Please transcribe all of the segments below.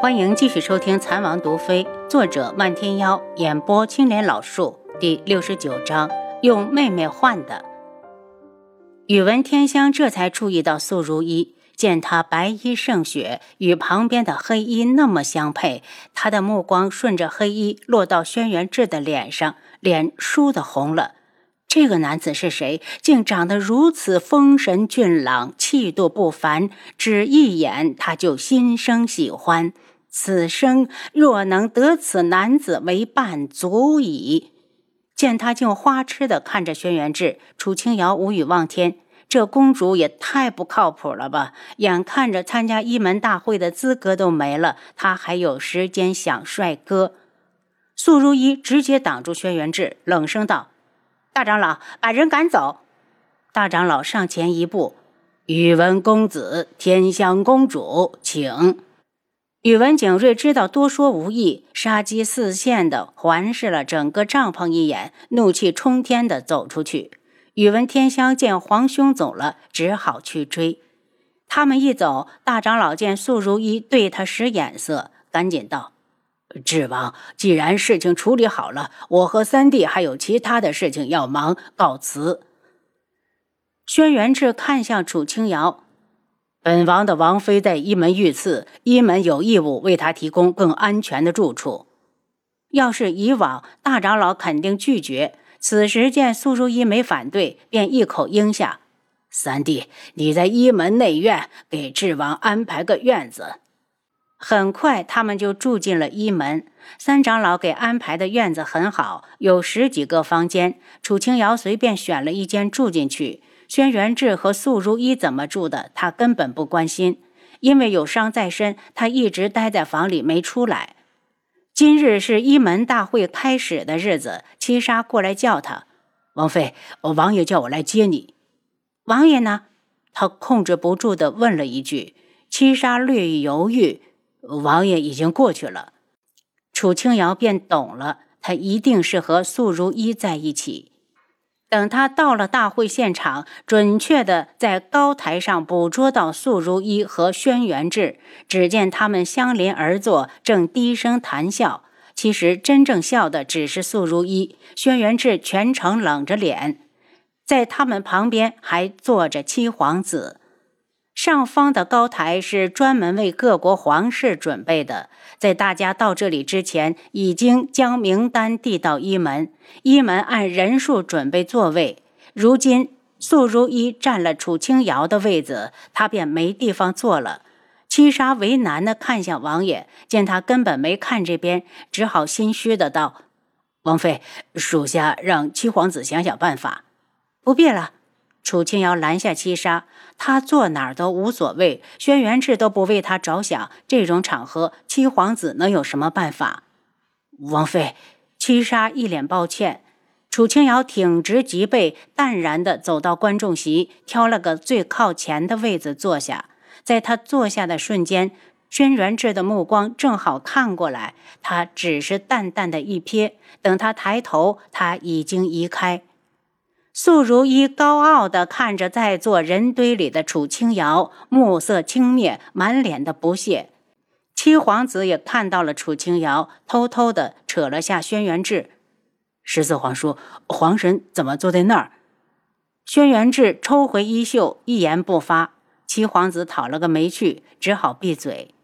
欢迎继续收听《残王毒妃》，作者漫天妖，演播青莲老树，第六十九章，用妹妹换的。宇文天香这才注意到素如一，见她白衣胜雪，与旁边的黑衣那么相配，他的目光顺着黑衣落到轩辕志的脸上，脸倏地红了。这个男子是谁？竟长得如此风神俊朗，气度不凡，只一眼他就心生喜欢。此生若能得此男子为伴，足矣。见他竟花痴的看着轩辕志，楚清瑶无语望天。这公主也太不靠谱了吧！眼看着参加一门大会的资格都没了，她还有时间想帅哥？素如一直接挡住轩辕志，冷声道：“大长老，把人赶走。”大长老上前一步：“宇文公子，天香公主，请。”宇文景睿知道多说无益，杀机四现的环视了整个帐篷一眼，怒气冲天的走出去。宇文天香见皇兄走了，只好去追。他们一走，大长老见素如一对他使眼色，赶紧道：“智王，既然事情处理好了，我和三弟还有其他的事情要忙，告辞。”轩辕志看向楚清瑶。本王的王妃在一门遇刺，一门有义务为她提供更安全的住处。要是以往，大长老肯定拒绝。此时见苏如意没反对，便一口应下：“三弟，你在一门内院给智王安排个院子。”很快，他们就住进了一门。三长老给安排的院子很好，有十几个房间。楚清瑶随便选了一间住进去。轩辕志和素如一怎么住的，他根本不关心，因为有伤在身，他一直待在房里没出来。今日是一门大会开始的日子，七杀过来叫他，王妃，王爷叫我来接你。王爷呢？他控制不住地问了一句。七杀略一犹豫，王爷已经过去了。楚清瑶便懂了，他一定是和素如一在一起。等他到了大会现场，准确的在高台上捕捉到素如一和轩辕志。只见他们相邻而坐，正低声谈笑。其实真正笑的只是素如一，轩辕志全程冷着脸。在他们旁边还坐着七皇子。上方的高台是专门为各国皇室准备的，在大家到这里之前，已经将名单递到一门，一门按人数准备座位。如今素如一占了楚清瑶的位子，他便没地方坐了。七杀为难地看向王爷，见他根本没看这边，只好心虚的道：“王妃，属下让七皇子想想办法。”不必了。楚清瑶拦下七杀，他坐哪儿都无所谓。轩辕志都不为他着想，这种场合，七皇子能有什么办法？王妃，七杀一脸抱歉。楚清瑶挺直脊背，淡然地走到观众席，挑了个最靠前的位子坐下。在他坐下的瞬间，轩辕志的目光正好看过来，他只是淡淡的一瞥，等他抬头，他已经移开。素如一高傲地看着在座人堆里的楚清瑶，目色轻蔑，满脸的不屑。七皇子也看到了楚清瑶，偷偷地扯了下轩辕志。十四皇叔，皇神怎么坐在那儿？轩辕志抽回衣袖，一言不发。七皇子讨了个没趣，只好闭嘴。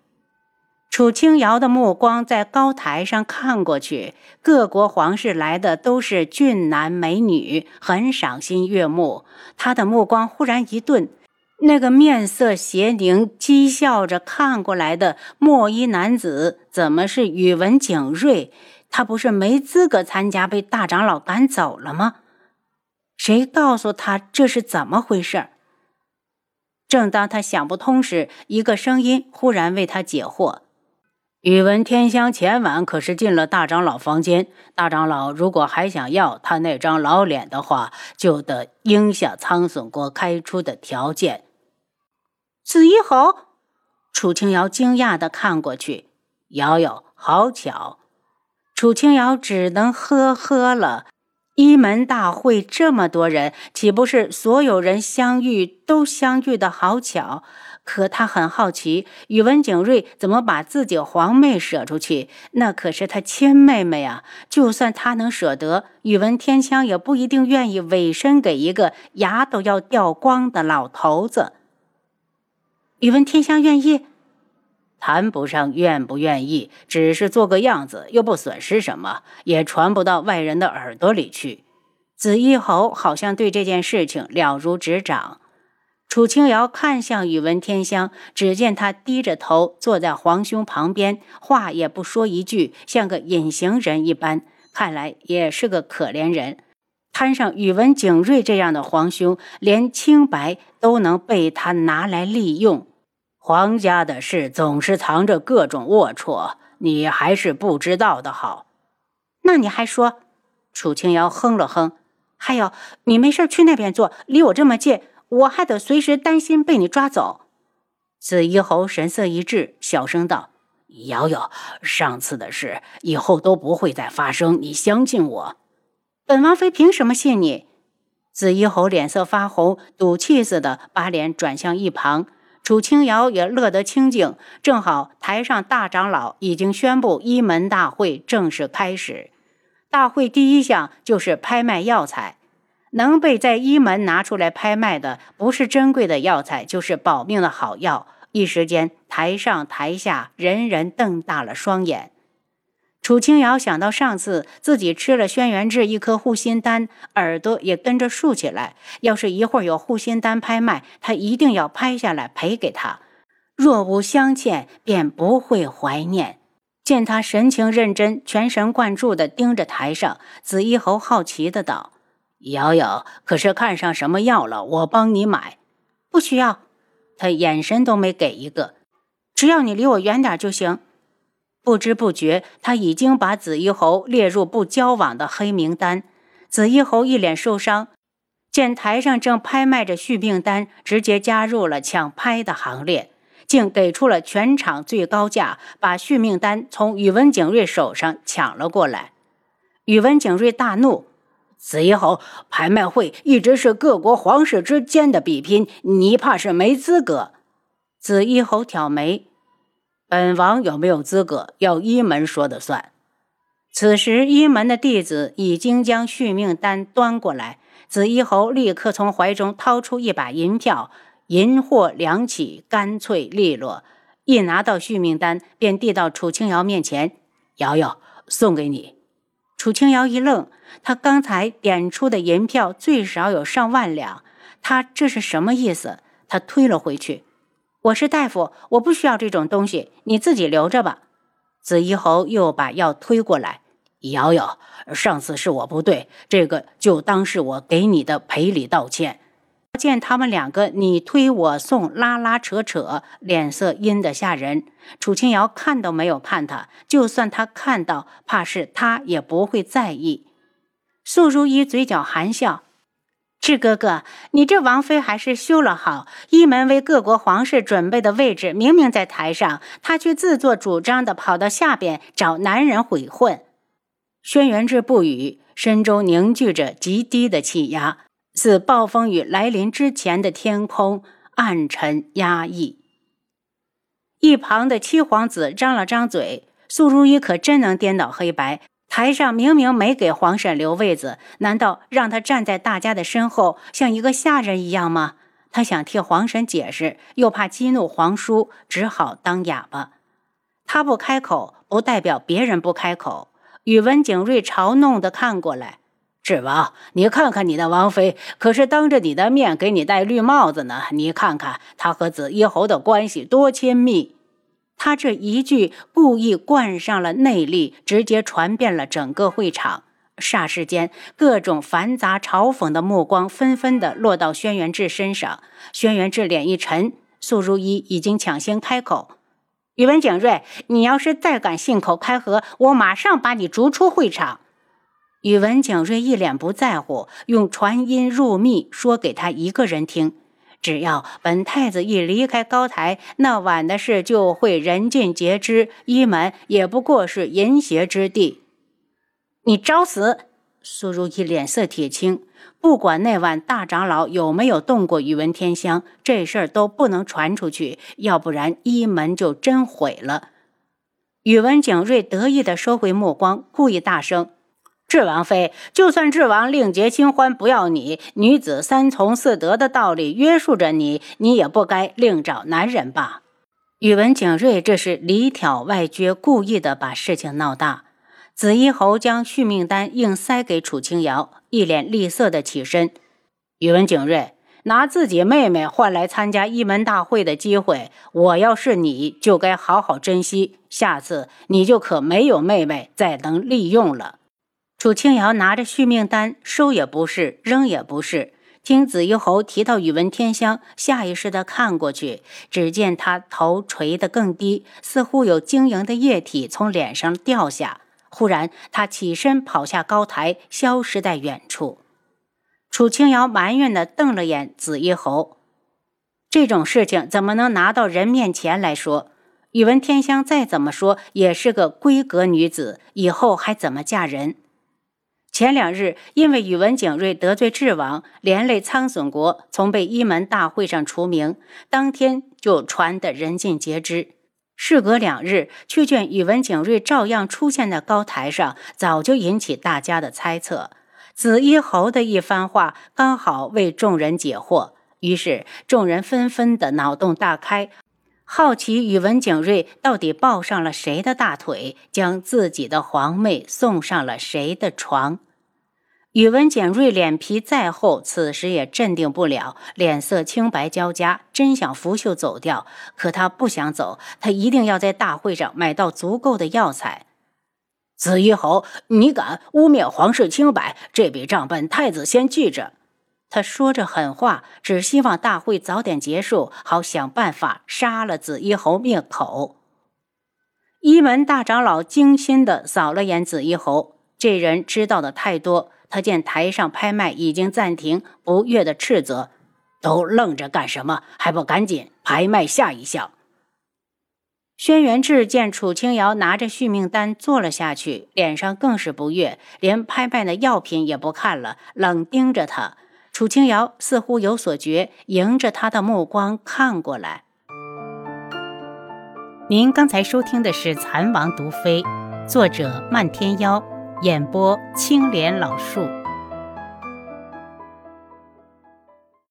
楚清瑶的目光在高台上看过去，各国皇室来的都是俊男美女，很赏心悦目。他的目光忽然一顿，那个面色邪凝、讥笑着看过来的墨衣男子，怎么是宇文景睿？他不是没资格参加，被大长老赶走了吗？谁告诉他这是怎么回事？正当他想不通时，一个声音忽然为他解惑。宇文天香前晚可是进了大长老房间。大长老如果还想要他那张老脸的话，就得应下苍隼国开出的条件。紫衣侯，楚清瑶惊讶地看过去，瑶瑶，好巧。楚清瑶只能呵呵了。一门大会这么多人，岂不是所有人相遇都相遇的好巧？可他很好奇，宇文景睿怎么把自己皇妹舍出去？那可是他亲妹妹啊！就算他能舍得，宇文天香也不一定愿意委身给一个牙都要掉光的老头子。宇文天香愿意？谈不上愿不愿意，只是做个样子，又不损失什么，也传不到外人的耳朵里去。紫衣侯好像对这件事情了如指掌。楚清瑶看向宇文天香，只见他低着头坐在皇兄旁边，话也不说一句，像个隐形人一般。看来也是个可怜人。摊上宇文景睿这样的皇兄，连清白都能被他拿来利用。皇家的事总是藏着各种龌龊，你还是不知道的好。那你还说？楚清瑶哼了哼。还有，你没事去那边坐，离我这么近。我还得随时担心被你抓走。紫衣侯神色一滞，小声道：“瑶瑶，上次的事以后都不会再发生，你相信我。”本王妃凭什么信你？紫衣侯脸色发红，赌气似的把脸转向一旁。楚清瑶也乐得清静，正好台上大长老已经宣布一门大会正式开始。大会第一项就是拍卖药材。能被在医门拿出来拍卖的，不是珍贵的药材，就是保命的好药。一时间，台上台下人人瞪大了双眼。楚清瑶想到上次自己吃了轩辕志一颗护心丹，耳朵也跟着竖起来。要是一会儿有护心丹拍卖，他一定要拍下来赔给他。若无相欠，便不会怀念。见他神情认真，全神贯注地盯着台上，紫衣侯好奇地道。瑶瑶，可是看上什么药了？我帮你买。不需要，他眼神都没给一个。只要你离我远点就行。不知不觉，他已经把紫衣侯列入不交往的黑名单。紫衣侯一脸受伤，见台上正拍卖着续命丹，直接加入了抢拍的行列，竟给出了全场最高价，把续命丹从宇文景睿手上抢了过来。宇文景睿大怒。紫衣侯，拍卖会一直是各国皇室之间的比拼，你怕是没资格。紫衣侯挑眉，本王有没有资格，要一门说的算。此时，一门的弟子已经将续命丹端过来，紫衣侯立刻从怀中掏出一把银票，银货两起，干脆利落。一拿到续命丹，便递到楚清瑶面前：“瑶瑶，送给你。”楚清瑶一愣，他刚才点出的银票最少有上万两，他这是什么意思？他推了回去。我是大夫，我不需要这种东西，你自己留着吧。紫衣侯又把药推过来，瑶瑶，上次是我不对，这个就当是我给你的赔礼道歉。见他们两个你推我送，拉拉扯扯，脸色阴得吓人。楚清瑶看都没有看他，就算他看到，怕是他也不会在意。素如意嘴角含笑：“智哥哥，你这王妃还是修了好。一门为各国皇室准备的位置，明明在台上，她却自作主张的跑到下边找男人悔混。”轩辕志不语，身中凝聚着极低的气压。似暴风雨来临之前的天空，暗沉压抑。一旁的七皇子张了张嘴：“素如意可真能颠倒黑白。台上明明没给皇婶留位子，难道让他站在大家的身后，像一个下人一样吗？”他想替皇婶解释，又怕激怒皇叔，只好当哑巴。他不开口，不代表别人不开口。宇文景睿嘲弄地看过来。智王，你看看你的王妃，可是当着你的面给你戴绿帽子呢。你看看她和紫衣侯的关系多亲密。他这一句故意灌上了内力，直接传遍了整个会场。霎时间，各种繁杂嘲讽的目光纷纷的落到轩辕志身上。轩辕志脸一沉，素如一已经抢先开口：“宇文景睿，你要是再敢信口开河，我马上把你逐出会场。”宇文景睿一脸不在乎，用传音入密说给他一个人听：只要本太子一离开高台，那晚的事就会人尽皆知，一门也不过是淫邪之地。你找死！苏如意脸色铁青，不管那晚大长老有没有动过宇文天香，这事儿都不能传出去，要不然一门就真毁了。宇文景睿得意地收回目光，故意大声：“智王妃，就算智王另结新欢，不要你，女子三从四德的道理约束着你，你也不该另找男人吧？”宇文景睿这是里挑外撅，故意的把事情闹大。紫衣侯将续命丹硬塞给楚清瑶，一脸厉色的起身。宇文景睿拿自己妹妹换来参加一门大会的机会，我要是你就该好好珍惜，下次你就可没有妹妹再能利用了。楚清瑶拿着续命丹，收也不是，扔也不是。听紫衣侯提到宇文天香，下意识地看过去，只见他头垂得更低，似乎有晶莹的液体从脸上掉下。忽然，他起身跑下高台，消失在远处。楚清瑶埋怨地瞪了眼紫衣侯：“这种事情怎么能拿到人面前来说？宇文天香再怎么说也是个闺阁女子，以后还怎么嫁人？前两日因为宇文景睿得罪智王，连累苍隼国从被一门大会上除名，当天就传得人尽皆知。”事隔两日，却见宇文景睿照样出现在高台上，早就引起大家的猜测。紫衣侯的一番话刚好为众人解惑，于是众人纷纷的脑洞大开，好奇宇文景睿到底抱上了谁的大腿，将自己的皇妹送上了谁的床。宇文简瑞脸皮再厚，此时也镇定不了，脸色青白交加，真想拂袖走掉。可他不想走，他一定要在大会上买到足够的药材。紫衣侯，你敢污蔑皇室清白？这笔账本太子先记着。他说着狠话，只希望大会早点结束，好想办法杀了紫衣侯灭口。一门大长老精心地扫了眼紫衣侯，这人知道的太多。他见台上拍卖已经暂停，不悦的斥责：“都愣着干什么？还不赶紧拍卖下一项！”轩辕志见楚清瑶拿着续命丹坐了下去，脸上更是不悦，连拍卖的药品也不看了，冷盯着他。楚清瑶似乎有所觉，迎着他的目光看过来。您刚才收听的是《蚕王毒妃》，作者漫天妖。演播：青莲老树。